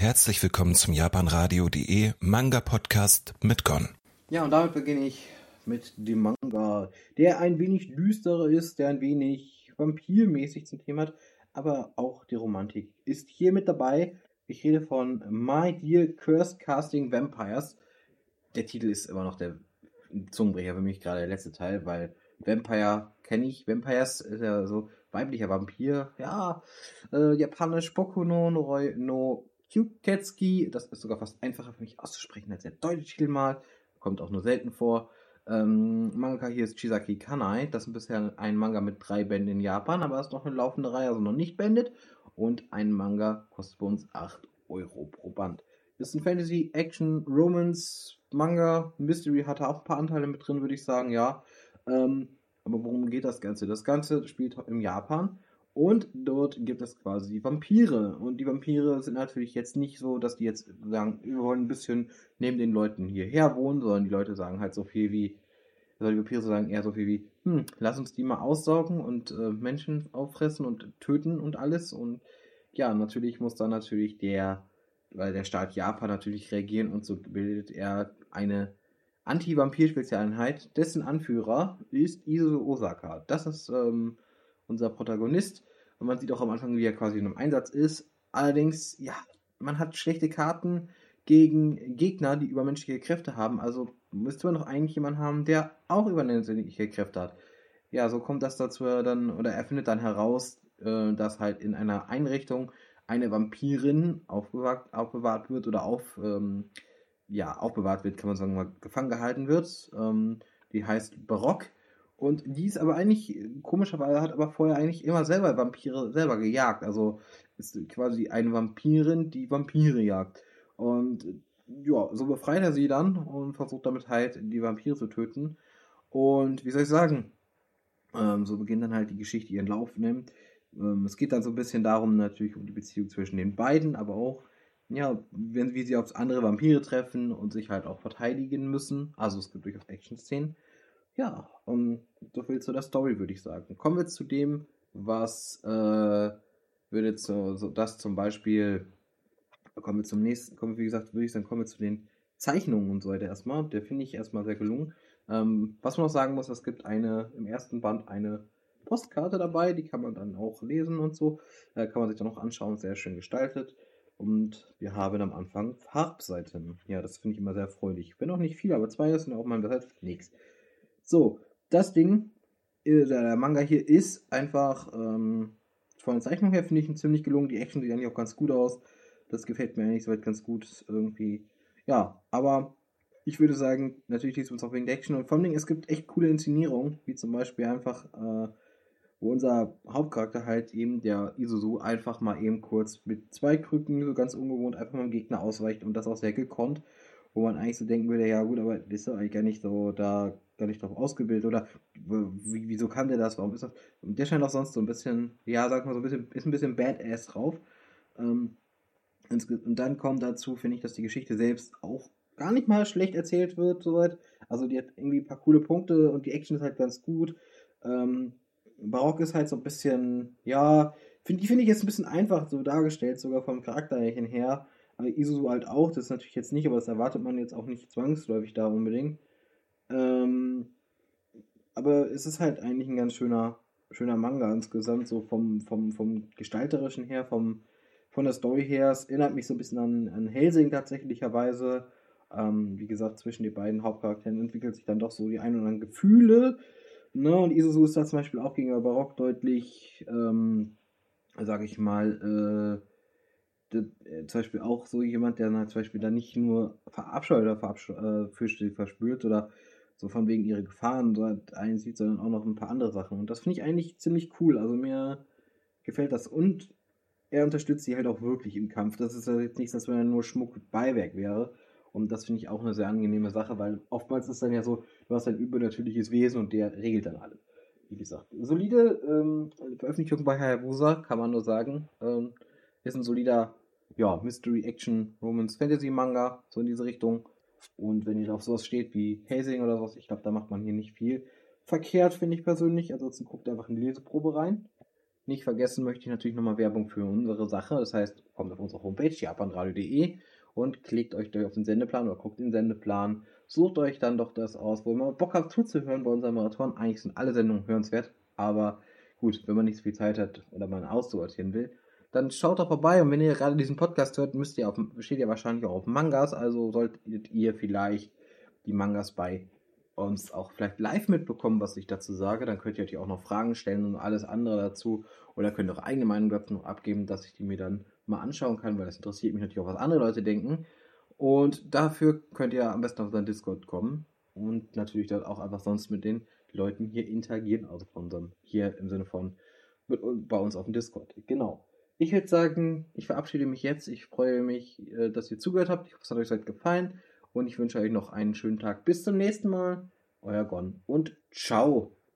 Herzlich willkommen zum japanradio.de Manga Podcast mit Gon. Ja, und damit beginne ich mit dem Manga, der ein wenig düsterer ist, der ein wenig vampirmäßig zum Thema hat, aber auch die Romantik ist hier mit dabei. Ich rede von My Dear Cursed Casting Vampires. Der Titel ist immer noch der Zungenbrecher für mich, gerade der letzte Teil, weil Vampire kenne ich. Vampires ist ja so weiblicher Vampir. Ja, äh, japanisch Boku no no Kyuketsuki. Das ist sogar fast einfacher für mich auszusprechen als der deutsche Titel mal. Kommt auch nur selten vor. Ähm, Manga hier ist Chisaki Kanai. Das ist bisher ein Manga mit drei Bänden in Japan, aber ist noch eine laufende Reihe, also noch nicht beendet. Und ein Manga kostet bei uns 8 Euro pro Band. Ist ein Fantasy, Action, Romance, Manga, Mystery hatte auch ein paar Anteile mit drin, würde ich sagen, ja. Ähm, aber worum geht das Ganze? Das Ganze spielt im Japan und dort gibt es quasi Vampire. Und die Vampire sind natürlich jetzt nicht so, dass die jetzt sagen, wir wollen ein bisschen neben den Leuten hierher wohnen, sondern die Leute sagen halt so viel wie, also die Vampire sagen eher so viel wie, hm, lass uns die mal aussaugen und äh, Menschen auffressen und töten und alles. Und ja, natürlich muss dann natürlich der, weil der Staat Japan natürlich reagieren und so bildet er eine Anti-Vampir-Spezialeinheit. Dessen Anführer ist Isu Osaka. Das ist ähm, unser Protagonist. Und man sieht auch am Anfang, wie er quasi in einem Einsatz ist. Allerdings, ja, man hat schlechte Karten gegen Gegner, die übermenschliche Kräfte haben. Also müsste man doch eigentlich jemanden haben, der auch übermenschliche Kräfte hat. Ja, so kommt das dazu dann, oder er findet dann heraus, äh, dass halt in einer Einrichtung eine Vampirin aufbewahrt, aufbewahrt wird oder auf, ähm, ja, aufbewahrt wird, kann man sagen, gefangen gehalten wird. Ähm, die heißt Barock und die ist aber eigentlich, komischerweise hat aber vorher eigentlich immer selber Vampire selber gejagt. Also ist quasi eine Vampirin, die Vampire jagt. Und ja, so befreit er sie dann und versucht damit halt die Vampire zu töten. Und wie soll ich sagen, ähm, so beginnt dann halt die Geschichte ihren Lauf nimmt. Ähm, es geht dann so ein bisschen darum, natürlich um die Beziehung zwischen den beiden, aber auch, ja, wenn, wie sie auf andere Vampire treffen und sich halt auch verteidigen müssen. Also es gibt durchaus Action-Szenen. Ja, um, so viel zu der Story, würde ich sagen. Kommen wir zu dem, was äh, würde zu, so das zum Beispiel, kommen wir zum nächsten, kommen, wie gesagt, würde ich sagen, kommen wir zu den Zeichnungen und so weiter erstmal. Der finde ich erstmal sehr gelungen. Ähm, was man noch sagen muss, es gibt eine, im ersten Band eine Postkarte dabei, die kann man dann auch lesen und so. Äh, kann man sich dann noch anschauen, sehr schön gestaltet. Und wir haben am Anfang Farbseiten. Ja, das finde ich immer sehr erfreulich. Wenn auch nicht viel, aber zwei sind auch mal besser. Nichts. So, das Ding, äh, der Manga hier ist einfach ähm, von der Zeichnung her finde ich ihn ziemlich gelungen. Die Action sieht eigentlich auch ganz gut aus. Das gefällt mir eigentlich soweit ganz gut irgendwie. Ja, aber ich würde sagen, natürlich liest uns auch wegen der Action und vor allem es gibt echt coole Inszenierungen, wie zum Beispiel einfach, äh, wo unser Hauptcharakter halt eben, der Isuzu, einfach mal eben kurz mit zwei Krücken, so ganz ungewohnt, einfach mal dem Gegner ausweicht und das auch sehr gekonnt, wo man eigentlich so denken würde, ja gut, aber ist doch eigentlich gar nicht so da gar nicht darauf ausgebildet oder wieso kann der das, warum ist das? Und der scheint auch sonst so ein bisschen, ja, sag mal so ein bisschen, ist ein bisschen Badass drauf. Ähm, und dann kommt dazu, finde ich, dass die Geschichte selbst auch gar nicht mal schlecht erzählt wird, soweit. Also die hat irgendwie ein paar coole Punkte und die Action ist halt ganz gut. Ähm, Barock ist halt so ein bisschen, ja, die finde ich jetzt ein bisschen einfach so dargestellt, sogar vom Charakterchen her. Aber Isuzu halt auch, das ist natürlich jetzt nicht, aber das erwartet man jetzt auch nicht zwangsläufig da unbedingt. Ähm, aber es ist halt eigentlich ein ganz schöner, schöner Manga insgesamt, so vom, vom, vom Gestalterischen her, vom, von der Story her. Es erinnert mich so ein bisschen an, an Helsing tatsächlicherweise. Ähm, wie gesagt, zwischen den beiden Hauptcharakteren entwickelt sich dann doch so die ein oder anderen Gefühle. Ne? Und Isuzu ist da zum Beispiel auch gegenüber Barock deutlich, ähm, sage ich mal, äh, äh, zum Beispiel auch so jemand, der dann zum Beispiel dann nicht nur verabscheut oder verabscheut, äh, verspürt oder so von wegen ihre Gefahren dort einsieht, sondern auch noch ein paar andere Sachen. Und das finde ich eigentlich ziemlich cool. Also mir gefällt das. Und er unterstützt sie halt auch wirklich im Kampf. Das ist ja jetzt nichts, dass wenn nur Schmuck Beiwerk wäre. Und das finde ich auch eine sehr angenehme Sache, weil oftmals ist dann ja so, du hast ein übernatürliches Wesen und der regelt dann alles. Wie gesagt, solide ähm, Veröffentlichung bei Hayabusa, kann man nur sagen. Ähm, ist ein solider, ja, Mystery, Action, Romance, Fantasy Manga, so in diese Richtung. Und wenn ihr auf sowas steht wie Hazing oder sowas, ich glaube, da macht man hier nicht viel verkehrt, finde ich persönlich. Ansonsten guckt einfach in die Leseprobe rein. Nicht vergessen möchte ich natürlich nochmal Werbung für unsere Sache. Das heißt, kommt auf unsere Homepage, japanradio.de und klickt euch auf den Sendeplan oder guckt den Sendeplan. Sucht euch dann doch das aus, wo ihr Bock habt zuzuhören bei unserem Marathon. Eigentlich sind alle Sendungen hörenswert, aber gut, wenn man nicht so viel Zeit hat oder man aussortieren will, dann schaut doch vorbei. Und wenn ihr gerade diesen Podcast hört, müsst ihr auf, steht ihr wahrscheinlich auch auf Mangas, also solltet ihr vielleicht die Mangas bei uns auch vielleicht live mitbekommen, was ich dazu sage. Dann könnt ihr euch auch noch Fragen stellen und alles andere dazu. Oder könnt eure eigene Meinung dazu noch abgeben, dass ich die mir dann mal anschauen kann, weil das interessiert mich natürlich auch, was andere Leute denken. Und dafür könnt ihr am besten auf unseren Discord kommen und natürlich dort auch einfach sonst mit den Leuten hier interagieren, also von unserem, hier im Sinne von mit, bei uns auf dem Discord. Genau. Ich würde sagen, ich verabschiede mich jetzt. Ich freue mich, äh, dass ihr zugehört habt. Ich hoffe, es hat euch gefallen. Und ich wünsche euch noch einen schönen Tag. Bis zum nächsten Mal. Euer Gon und ciao.